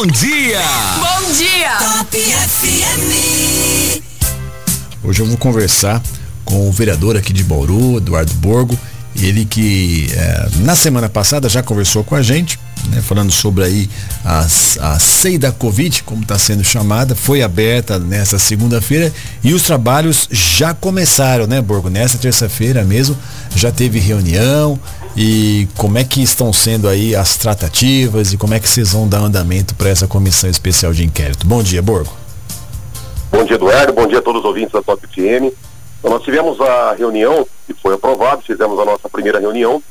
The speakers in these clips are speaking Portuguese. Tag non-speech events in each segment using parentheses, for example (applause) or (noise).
bom dia! Bom dia! Top FM. Hoje eu vou conversar com o vereador aqui de Bauru, Eduardo Borgo, ele que é, na semana passada já conversou com a gente, né, falando sobre aí a, a CEI da Covid, como está sendo chamada, foi aberta nessa segunda-feira e os trabalhos já começaram, né, Borgo? Nessa terça-feira mesmo já teve reunião e como é que estão sendo aí as tratativas e como é que vocês vão dar andamento para essa comissão especial de inquérito. Bom dia, Borgo. Bom dia, Eduardo. Bom dia a todos os ouvintes da Top FM. Então, nós tivemos a reunião, que foi aprovado, fizemos a nossa primeira reunião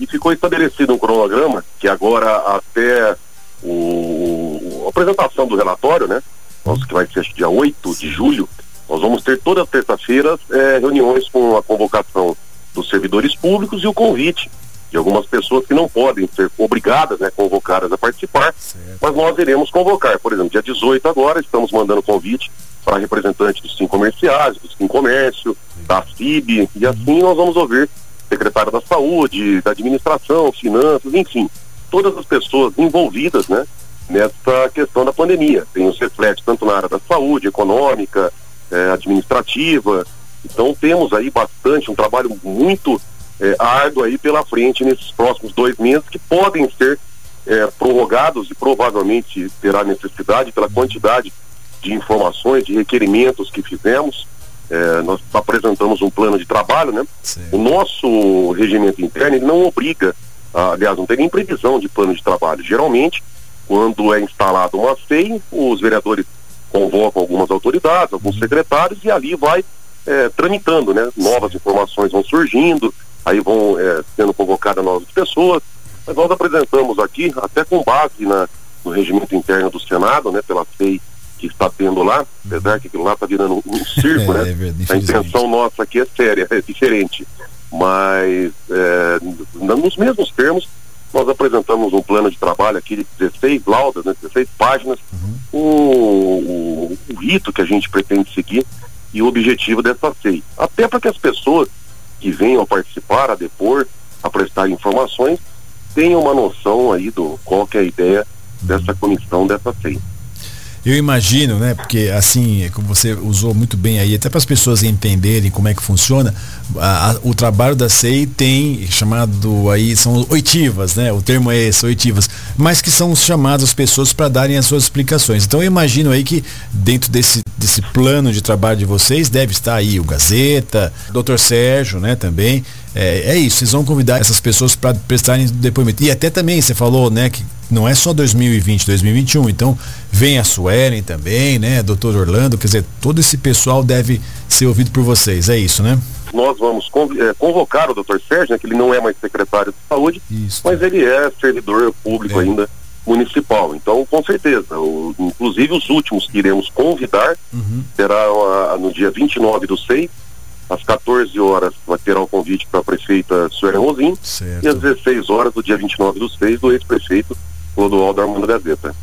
e ficou estabelecido um cronograma que agora até o, a apresentação do relatório, né? Nosso que vai ser dia 8 de julho, nós vamos ter todas as terças-feiras eh, reuniões com a convocação dos servidores públicos e o convite de algumas pessoas que não podem ser obrigadas, né, convocadas a participar, Certo. mas nós iremos convocar. Por exemplo, dia 18 agora, estamos mandando convite para representantes dos Sim Comerciais, do Sim Comércio, da FIB, e assim nós vamos ouvir secretário da Saúde, da Administração, Finanças, enfim, todas as pessoas envolvidas, né, nessa questão da pandemia. Tem os reflexos tanto na área da saúde, econômica, eh, administrativa. Então temos aí bastante, um trabalho muito eh, árduo aí pela frente nesses próximos dois meses que podem ser eh, prorrogados e provavelmente terá necessidade pela quantidade de informações, de requerimentos que fizemos. Eh, nós apresentamos um plano de trabalho, né? Certo. O nosso regimento interno não obriga, ah, aliás, não tem nem previsão de plano de trabalho. Geralmente, quando é instalada uma FEI, os vereadores convocam algumas autoridades, alguns secretários e ali vai eh, tramitando, né? Novas informações vão surgindo, aí vão eh, sendo convocadas novas pessoas. Mas nós apresentamos aqui, até com base na, no regimento interno do Senado, né? Pela FEI que está tendo lá, apesar que aquilo lá está virando um, circo, (laughs) É, né? é verdade, A intenção nossa aqui é séria, é diferente. Mas, é, nos mesmos termos, nós apresentamos um plano de trabalho aqui de 16 laudas, né, 16 páginas, o, o- o rito que a gente pretende seguir e o objetivo dessa CEI. Até para que as pessoas que venham a participar, a depor, a prestar informações, tenham uma noção aí do qual que é a ideia dessa comissão, dessa CEI. Eu imagino, né? Porque assim, como você usou muito bem aí, até para as pessoas entenderem como é que funciona, a- a- o trabalho da SEI tem chamado aí, são oitivas, né? O termo é esse, oitivas, mas que são chamadas as pessoas para darem as suas explicações. Então eu imagino aí que dentro desse, desse plano de trabalho de vocês deve estar aí o Gazeta, o Dr. Sérgio, né, também. É, é isso, vocês vão convidar essas pessoas para prestarem depoimento. E até também, você falou, né, que não é só 2020, 2021. Então, vem a Suelen também, né, doutor Orlando, quer dizer, todo esse pessoal deve ser ouvido por vocês, é isso, né? nós vamos eh, convocar o Dr. Sérgio, né, que ele não é mais secretário de saúde, Isso. mas ele é servidor público É. ainda municipal. Então, com certeza, o- inclusive os últimos que iremos convidar Uhum. será ah, no dia 29 do 6, às 14 horas, vai ter o convite para a prefeita Suelen Rosim, Certo. e às 16 horas do dia 29 do 6, do ex-prefeito Clodoaldo Armando Gazeta.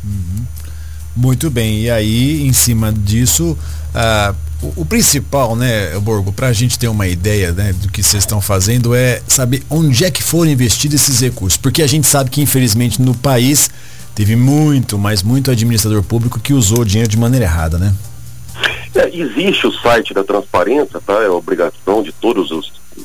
Muito bem, e aí, em cima disso, ah, o, o principal, né, Borgo, para a gente ter uma ideia né, do que vocês estão fazendo é saber onde é que foram investidos esses recursos. Porque a gente sabe que, infelizmente, no país teve muito, mas muito administrador público que usou o dinheiro de maneira errada, né? É, existe o site da transparência, tá? É obrigação de todas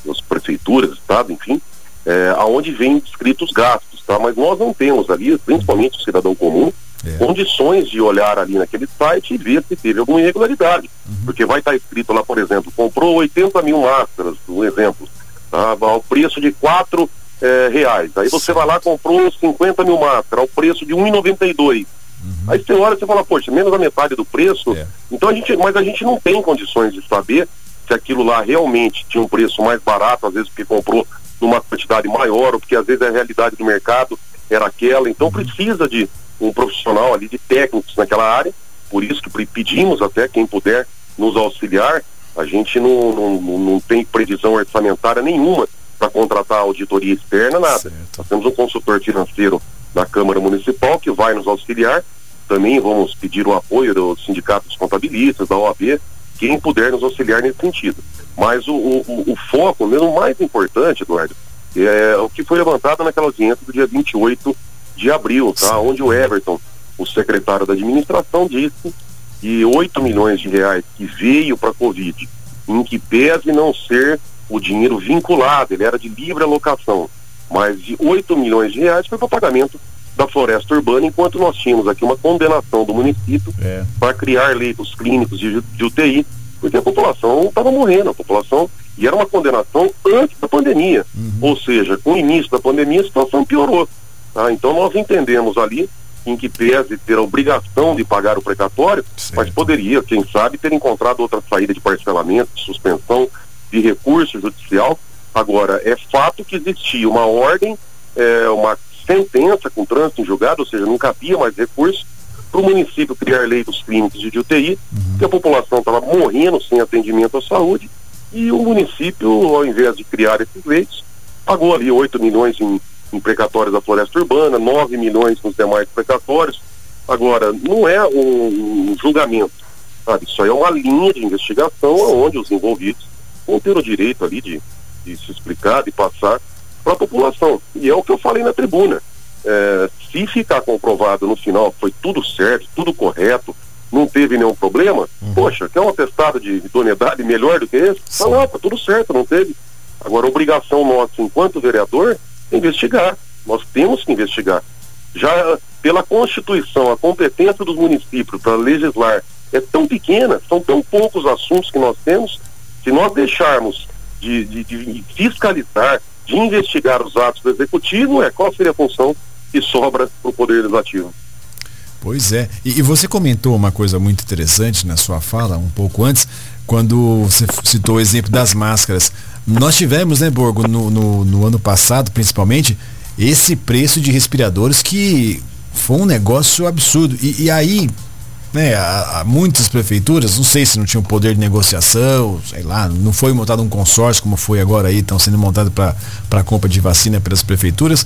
as prefeituras, estado, enfim, é, aonde vem descritos os gastos, tá? Mas nós não temos ali, principalmente o cidadão comum, É. condições de olhar ali naquele site e ver se teve alguma irregularidade. Porque vai estar escrito lá, por exemplo, comprou 80 mil máscaras, um exemplo, tá? ao preço de 4 reais. Aí você vai lá comprou 50 mil máscaras ao preço de 1,92. Aí você olha e você fala, poxa, menos da metade do preço. É. Então a gente, mas a gente não tem condições de saber se aquilo lá realmente tinha um preço mais barato, às vezes porque comprou numa quantidade maior, ou porque às vezes a realidade do mercado era aquela. Então precisa de um profissional ali, de técnicos naquela área. Por isso que pedimos até quem puder nos auxiliar. A gente não, não, não- não tem previsão orçamentária nenhuma para contratar auditoria externa, nada. Certo. Nós temos um consultor financeiro da Câmara Municipal que vai nos auxiliar. Também vamos pedir o apoio do Sindicato dos Contabilistas, da OAB, quem puder nos auxiliar nesse sentido. Mas o, o, o- o foco, mesmo mais importante, Eduardo, é o que foi levantado naquela audiência do dia 28 de abril, tá? Onde o Everton, o secretário da administração disse que 8 milhões de reais que veio para a Covid, em que pese não ser o dinheiro vinculado, ele era de livre alocação, mas de 8 milhões de reais foi para pagamento da floresta urbana, enquanto nós tínhamos aqui uma condenação do município é. para criar leitos clínicos de, de UTI, porque a população estava morrendo, a população, e era uma condenação antes da pandemia, uhum. ou seja, com o início da pandemia a situação piorou. Tá? Então nós entendemos ali em que pese ter a obrigação de pagar o precatório, certo. mas poderia, quem sabe, ter encontrado outra saída de parcelamento, de suspensão, de recurso judicial. Agora, é fato que existia uma ordem, é, uma sentença com trânsito em julgado, ou seja, não cabia mais recurso para o município criar leitos clínicos de UTI, uhum. que a população estava morrendo sem atendimento à saúde, e o município, ao invés de criar esses leitos, pagou ali 8 milhões em, em precatórios da floresta urbana, 9 milhões nos demais precatórios. Agora, não é um, um julgamento, sabe? Isso aí é uma linha de investigação onde os envolvidos vão ter o direito ali de, de se explicar, de passar para a população. E é o que eu falei na tribuna. É, se ficar comprovado no final que foi tudo certo, tudo correto, não teve nenhum problema, uhum. poxa, quer um atestado de idoneidade melhor do que esse? Sim. não, tá tudo certo, não teve. Agora, obrigação nossa, enquanto vereador, é investigar. Nós temos que investigar. Já pela Constituição, a competência dos municípios para legislar é tão pequena, são tão poucos assuntos que nós temos, se nós deixarmos de, de, de fiscalizar, de investigar os atos do executivo, é qual seria a função que sobra para o Poder Legislativo? Pois é. E, e, você comentou uma coisa muito interessante na sua fala, um pouco antes, quando você citou o exemplo das máscaras. Nós tivemos, né, Borgo, no, no, no ano passado, principalmente, esse preço de respiradores que foi um negócio absurdo. E, e aí, né, a, a muitas prefeituras, não sei se não tinham poder de negociação, sei lá, não foi montado um consórcio como foi agora aí, estão sendo montado para a compra de vacina pelas prefeituras.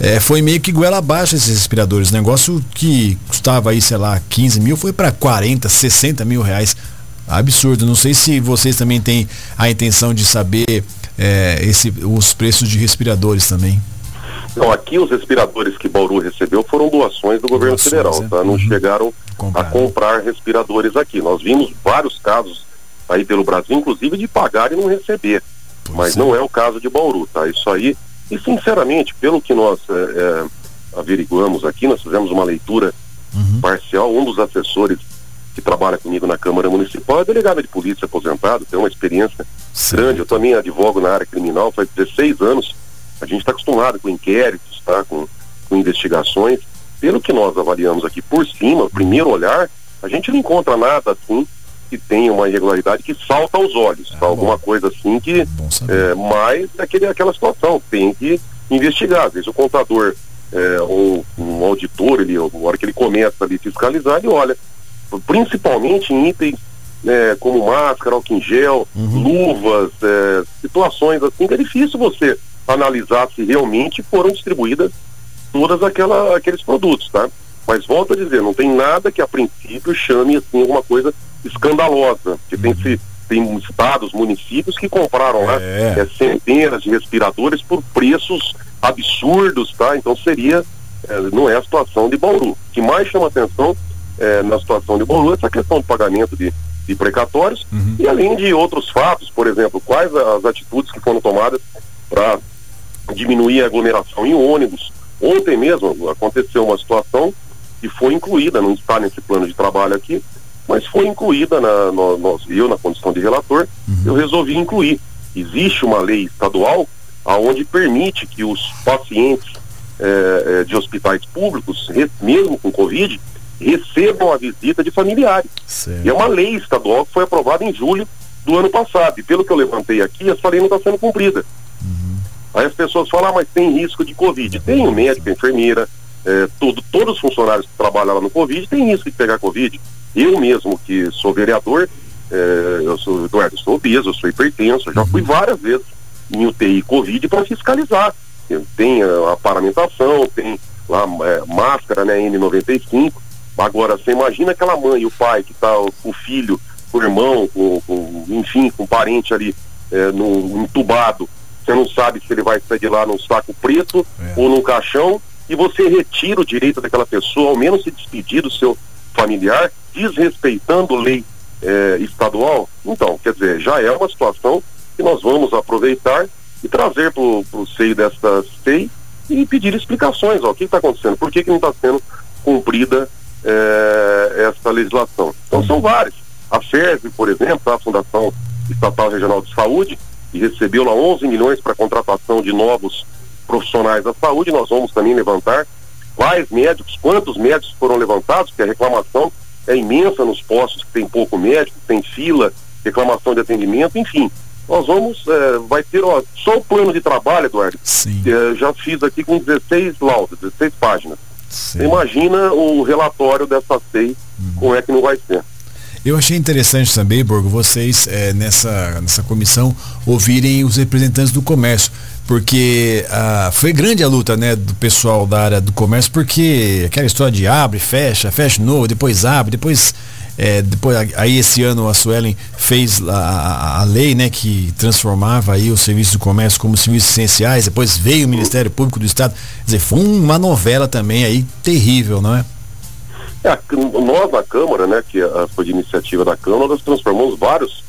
É, foi meio que goela abaixo esses respiradores. Negócio que custava aí, sei lá, 15 mil, foi para 40, 60 mil reais. Absurdo. Não sei se vocês também têm a intenção de saber é, esse, os preços de respiradores também. Não, aqui os respiradores que Bauru recebeu foram doações do governo doações, federal, é? tá? Não uhum. chegaram comprar. a comprar respiradores aqui. Nós vimos vários casos aí pelo Brasil, inclusive de pagar e não receber. Pois Mas é. não é o caso de Bauru, tá? Isso aí, e sinceramente, pelo que nós é, é, averiguamos aqui, nós fizemos uma leitura uhum. parcial, um dos assessores que trabalha comigo na Câmara Municipal é delegado de polícia aposentado, tem uma experiência Sim. grande. Eu também advogo na área criminal faz 16 anos a gente está acostumado com inquéritos, tá? com, com investigações. Pelo que nós avaliamos aqui por cima, primeiro olhar, a gente não encontra nada assim que tenha uma irregularidade que salta aos olhos, tá? alguma coisa assim que é, mais aquele, aquela situação, tem que investigar. Às vezes o contador é, ou um auditor, ele, na hora que ele começa ali fiscalizar, ele olha, principalmente em itens é, como máscara, álcool em gel, uhum. luvas, é, situações assim que é difícil você analisar se realmente foram distribuídas todas aquela, aqueles produtos, tá? Mas volto a dizer, não tem nada que a princípio chame assim alguma coisa escandalosa, que tem se tem estados, municípios que compraram lá é. é, centenas de respiradores por preços absurdos, tá? Então seria, é, não é a situação de Bauru. O que mais chama atenção é, na situação de Bauru é essa questão de pagamento de, de precatórios uhum. e além de outros fatos, por exemplo, quais as atitudes que foram tomadas para diminuir a aglomeração em ônibus. Ontem mesmo aconteceu uma situação que foi incluída, não está nesse plano de trabalho aqui, mas foi incluída na, no, no, eu na condição de relator, uhum. eu resolvi incluir. Existe uma lei estadual aonde permite que os pacientes é, é, de hospitais públicos, mesmo com Covid, recebam a visita de familiares. Certo. E é uma lei estadual que foi aprovada em julho do ano passado. E pelo que eu levantei aqui, essa lei não está sendo cumprida. Aí as pessoas falam, ah, mas tem risco de Covid. Tem o médico, a enfermeira, é, todo, todos os funcionários que trabalham lá no Covid têm risco de pegar Covid. Eu mesmo, que sou vereador, é, eu sou, Eduardo, sou obeso, eu sou hipertenso, já fui várias vezes em UTI Covid para fiscalizar. Tem a, a paramentação, tem lá é, máscara, né, N95. Agora, você imagina aquela mãe e o pai que está com o filho, com o irmão, com, com, enfim, com um parente ali é, no, entubado você não sabe se ele vai sair de lá num saco preto é. ou num caixão. e você retira o direito daquela pessoa, ao menos se despedir do seu familiar, desrespeitando lei eh, estadual? Então, quer dizer, já é uma situação que nós vamos aproveitar e trazer para o seio desta SEI e pedir explicações, ó, o que está acontecendo, por que, que não está sendo cumprida eh, essa legislação. Então são vários. A FERV, por exemplo, a Fundação Estatal Regional de Saúde, que recebeu lá 11 milhões para contratação de novos profissionais da saúde, nós vamos também levantar quais médicos, quantos médicos foram levantados, porque a reclamação é imensa nos postos que tem pouco médico, tem fila, reclamação de atendimento, enfim. Nós vamos, é, vai ter ó, só o plano de trabalho, Eduardo. Sim. É, já fiz aqui com 16 laudas, 16 páginas. Sim. Imagina o relatório dessa SEI, como é que não vai ser. Eu achei interessante também, Borgo, vocês é, nessa, nessa comissão ouvirem os representantes do comércio, porque ah, foi grande a luta né, do pessoal da área do comércio, porque aquela história de abre, fecha, fecha novo, depois abre, depois. É, depois aí esse ano a Suelen fez a, a, a, lei né, que transformava aí os serviços do comércio como serviços essenciais, depois veio o Ministério Público do Estado. Quer dizer, foi uma novela também aí terrível, não é? É, nós na Câmara, né, que foi de iniciativa da Câmara, nós transformamos vários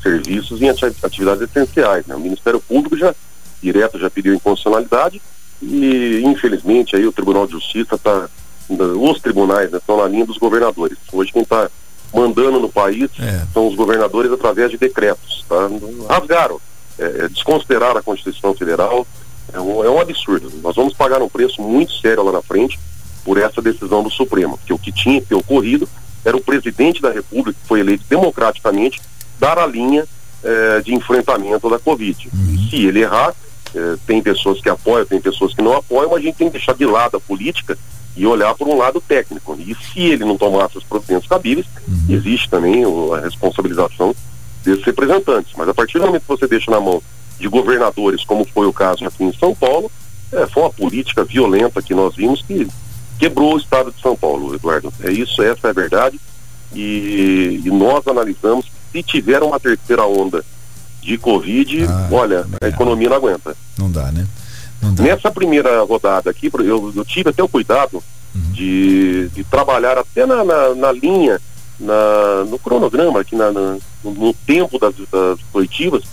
serviços em atividades essenciais. Né? O Ministério Público já direto já pediu inconstitucionalidade e infelizmente aí o Tribunal de Justiça está os tribunais né, estão na linha dos governadores. Hoje quem está mandando no país é. são os governadores através de decretos. Tá? Rasgaram, é, é desconsideraram a Constituição Federal. É um, é um absurdo. Nós vamos pagar um preço muito sério lá na frente por essa decisão do Supremo, que o que tinha que ter ocorrido era o presidente da República, que foi eleito democraticamente, dar a linha eh, de enfrentamento da Covid. Uhum. Se ele errar, eh, tem pessoas que apoiam, tem pessoas que não apoiam, mas a gente tem que deixar de lado a política e olhar por um lado técnico. E se ele não tomar essas providências cabíveis, uhum. existe também a responsabilização desses representantes. Mas a partir do momento que você deixa na mão de governadores, como foi o caso aqui em São Paulo, é, foi uma política violenta que nós vimos que quebrou o estado de São Paulo, Eduardo. É isso, essa é a verdade. E, e nós analisamos se tiver uma terceira onda de Covid, ah, olha, é. a economia não aguenta. Não dá, né? Não dá. Nessa primeira rodada aqui, eu, eu tive até o cuidado uhum. de, de trabalhar até na, na, na linha, na, no cronograma, aqui na, no, no, tempo das, das coletivas,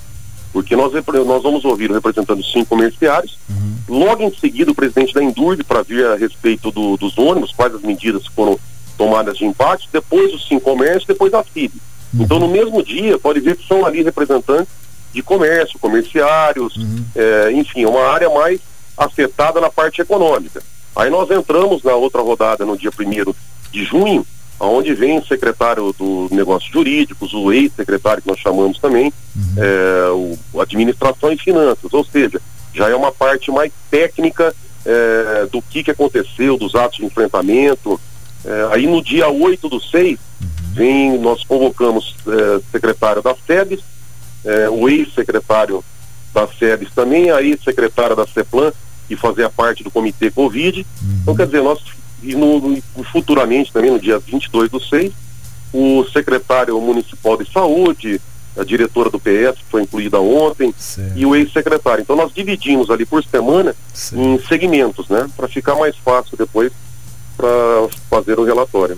porque nós, nós vamos ouvir o representante dos cinco comerciários, uhum. logo em seguida o presidente da Endurbe para ver a respeito do, dos ônibus, quais as medidas foram tomadas de empate, depois os cinco comércios, depois a FIB. Uhum. Então no mesmo dia pode ver que são ali representantes de comércio, comerciários, uhum. é, enfim, uma área mais afetada na parte econômica. Aí nós entramos na outra rodada no dia primeiro de junho, onde vem o secretário do Negócios Jurídicos, o ex-secretário que nós chamamos também, uhum. é, o Administração e Finanças, ou seja, já é uma parte mais técnica é, do que, que aconteceu, dos atos de enfrentamento. É, aí no dia 8 do 6, uhum. vem, nós convocamos é, secretário da SEBS, é, o ex-secretário da SEBS também, a ex-secretária da CEPLAN, que fazia parte do comitê Covid. Uhum. Então, quer dizer, nós e no, futuramente também no dia 22 do 6, o secretário municipal de saúde, a diretora do PS, que foi incluída ontem, e o ex-secretário. Então nós dividimos ali por semana em segmentos, né? Para ficar mais fácil depois para fazer o relatório.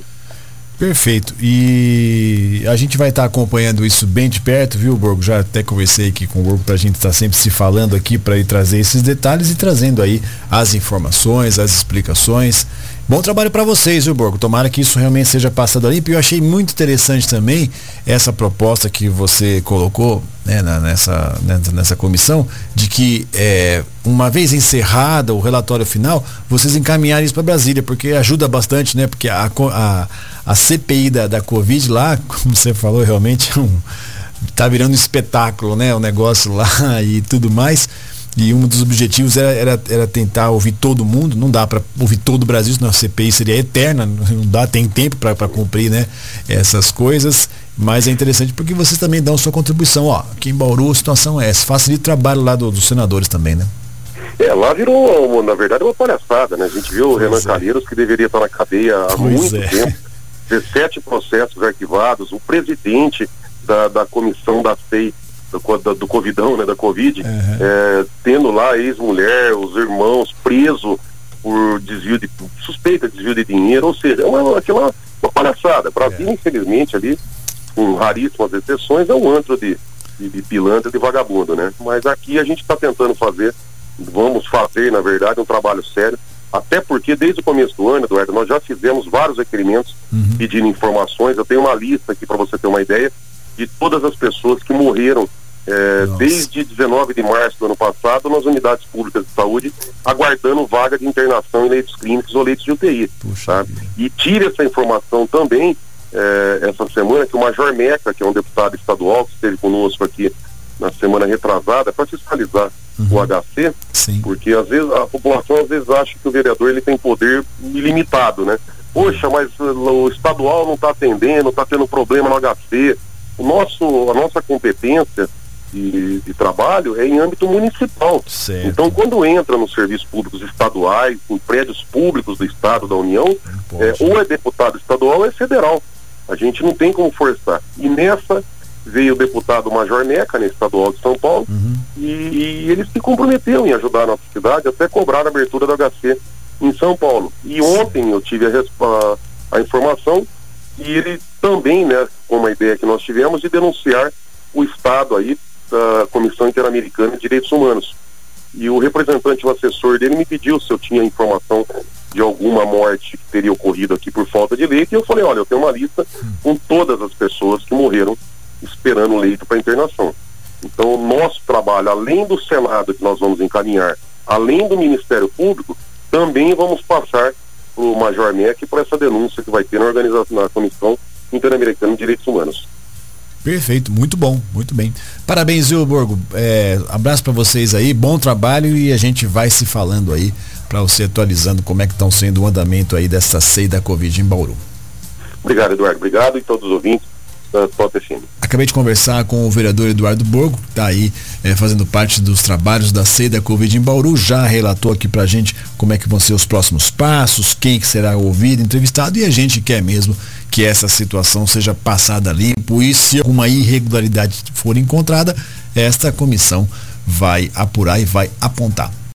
Perfeito. E a gente vai estar tá acompanhando isso bem de perto, viu, Borgo? Já até conversei aqui com o Borgo para a gente estar tá sempre se falando aqui para ir trazer esses detalhes e trazendo aí as informações, as explicações. Bom trabalho para vocês, viu, Borgo? Tomara que isso realmente seja passado ali. E eu achei muito interessante também essa proposta que você colocou né, na, nessa, nessa, nessa, comissão, de que é, uma vez encerrada o relatório final, vocês encaminharem isso para Brasília, porque ajuda bastante, né? Porque a, a, a CPI da, da Covid lá, (laughs) como você falou, realmente é um, tá virando um espetáculo, né? O negócio lá (laughs) e tudo mais. E um dos objetivos era, era, era tentar ouvir todo mundo, não dá para ouvir todo o Brasil, senão a CPI seria eterna, não dá, tem tempo para cumprir né, essas coisas, mas é interessante porque vocês também dão sua contribuição. Ó, aqui em Bauru a situação é essa, facilita o trabalho lá do, dos senadores também, né? É, lá virou, na verdade, uma palhaçada, né? A gente viu pois o Renan é. Calheiros, que deveria estar na cadeia há pois muito é. tempo, (laughs) 17 processos arquivados, o presidente da, da comissão da CEI do, do, do Covidão, né, da Covid, uhum. é, tendo lá a ex-mulher, os irmãos presos por desvio de suspeita de desvio de dinheiro, ou seja, é uma, aquela uma palhaçada. Brasil, é. infelizmente, ali, com raríssimas exceções, é um antro de, de, de pilantra, de vagabundo, né? Mas aqui a gente está tentando fazer, vamos fazer, na verdade, um trabalho sério, até porque desde o começo do ano, Eduardo, nós já fizemos vários requerimentos uhum. pedindo informações. Eu tenho uma lista aqui para você ter uma ideia de todas as pessoas que morreram é, desde 19 de março do ano passado nas unidades públicas de saúde, aguardando vaga de internação em leitos clínicos ou leitos de UTI. Tá? E tire essa informação também é, essa semana que o Major Meca, que é um deputado estadual que esteve conosco aqui na semana retrasada, para fiscalizar uhum. o HC, Sim. porque às vezes a população às vezes acha que o vereador ele tem poder ilimitado, né? Poxa, mas o estadual não está atendendo, está tendo problema no HC. O nosso, a nossa competência de, de, trabalho é em âmbito municipal. Certo. Então, quando entra nos serviços públicos estaduais, em prédios públicos do Estado, da União, é, ou é deputado estadual ou é federal. A gente não tem como forçar. E nessa veio o deputado Major Neca, né, estadual de São Paulo, uhum. e, e ele se comprometeu em ajudar a nossa cidade até cobrar a abertura do HC em São Paulo. E ontem eu tive a, a, a informação e ele também, né, com uma ideia que nós tivemos, de denunciar o Estado aí da Comissão Interamericana de Direitos Humanos. E o representante, o assessor dele, me pediu se eu tinha informação de alguma morte que teria ocorrido aqui por falta de leite. E eu falei: olha, eu tenho uma lista com todas as pessoas que morreram esperando leito para internação. Então, o nosso trabalho, além do Senado que nós vamos encaminhar, além do Ministério Público, também vamos passar para o Major MEC para essa denúncia que vai ter na organização, na Comissão Interamericana de Direitos Humanos. Perfeito, muito bom, muito bem. Parabéns, viu, Borgo? É, abraço para vocês aí, bom trabalho e a gente vai se falando aí para você atualizando como é que estão sendo o andamento aí dessa ceia da Covid em Bauru. Obrigado, Eduardo. Obrigado e todos os ouvintes da Top FM. Acabei de conversar com o vereador Eduardo Borgo, que está aí é, fazendo parte dos trabalhos da ceia da Covid em Bauru, já relatou aqui para a gente como é que vão ser os próximos passos, quem que será ouvido, entrevistado, e a gente quer mesmo que essa situação seja passada limpo e se alguma irregularidade for encontrada, esta comissão vai apurar e vai apontar.